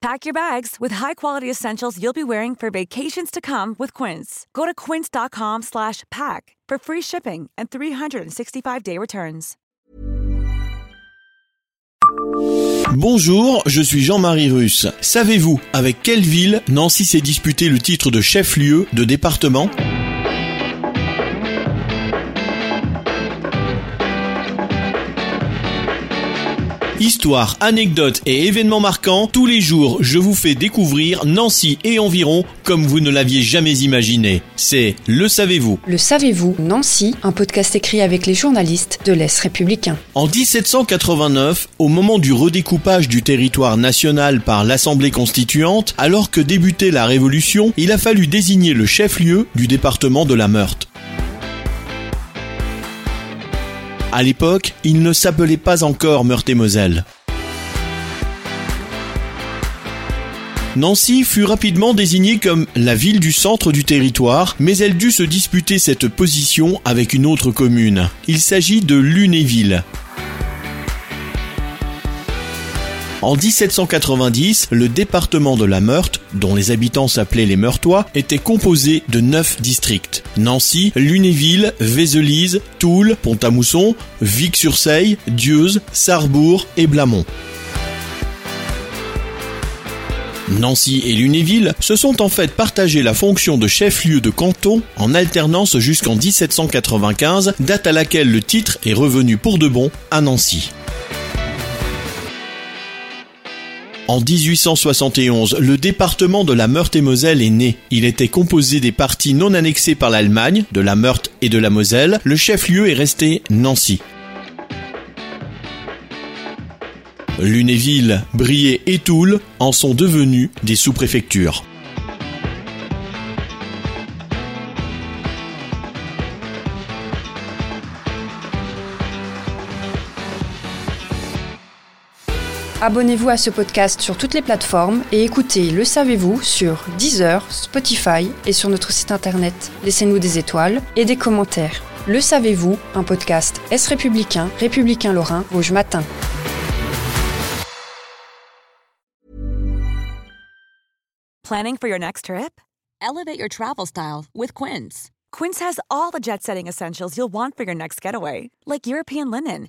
Pack your bags with high-quality essentials you'll be wearing for vacations to come with Quince. Go to quince.com/pack for free shipping and 365-day returns. Bonjour, je suis Jean-Marie Russe. Savez-vous avec quelle ville Nancy s'est disputé le titre de chef-lieu de département? Histoire, anecdotes et événements marquants, tous les jours je vous fais découvrir Nancy et environ comme vous ne l'aviez jamais imaginé. C'est Le Savez-vous Le savez-vous, Nancy, un podcast écrit avec les journalistes de l'Est républicain. En 1789, au moment du redécoupage du territoire national par l'Assemblée constituante, alors que débutait la Révolution, il a fallu désigner le chef-lieu du département de la Meurthe. À l'époque, il ne s'appelait pas encore Meurthe-et-Moselle. Nancy fut rapidement désignée comme la ville du centre du territoire, mais elle dut se disputer cette position avec une autre commune. Il s'agit de Lunéville. En 1790, le département de la Meurthe, dont les habitants s'appelaient les Meurtois, était composé de neuf districts. Nancy, Lunéville, Vézelise, Toul, Pont-à-Mousson, Vic-sur-Seille, Dieuze, Sarrebourg et Blamont. Nancy et Lunéville se sont en fait partagé la fonction de chef-lieu de canton en alternance jusqu'en 1795, date à laquelle le titre est revenu pour de bon à Nancy. En 1871, le département de la Meurthe-et-Moselle est né. Il était composé des parties non annexées par l'Allemagne, de la Meurthe et de la Moselle. Le chef-lieu est resté Nancy. Lunéville, Briey et Toul en sont devenus des sous-préfectures. Abonnez-vous à ce podcast sur toutes les plateformes et écoutez Le Savez-vous sur Deezer, Spotify et sur notre site internet. Laissez-nous des étoiles et des commentaires. Le Savez-vous, un podcast Est républicain, républicain lorrain, Rouge Matin. Planning for your next trip? Elevate your travel style with Quince. Quince has all the jet setting essentials you'll want for your next getaway, like European linen,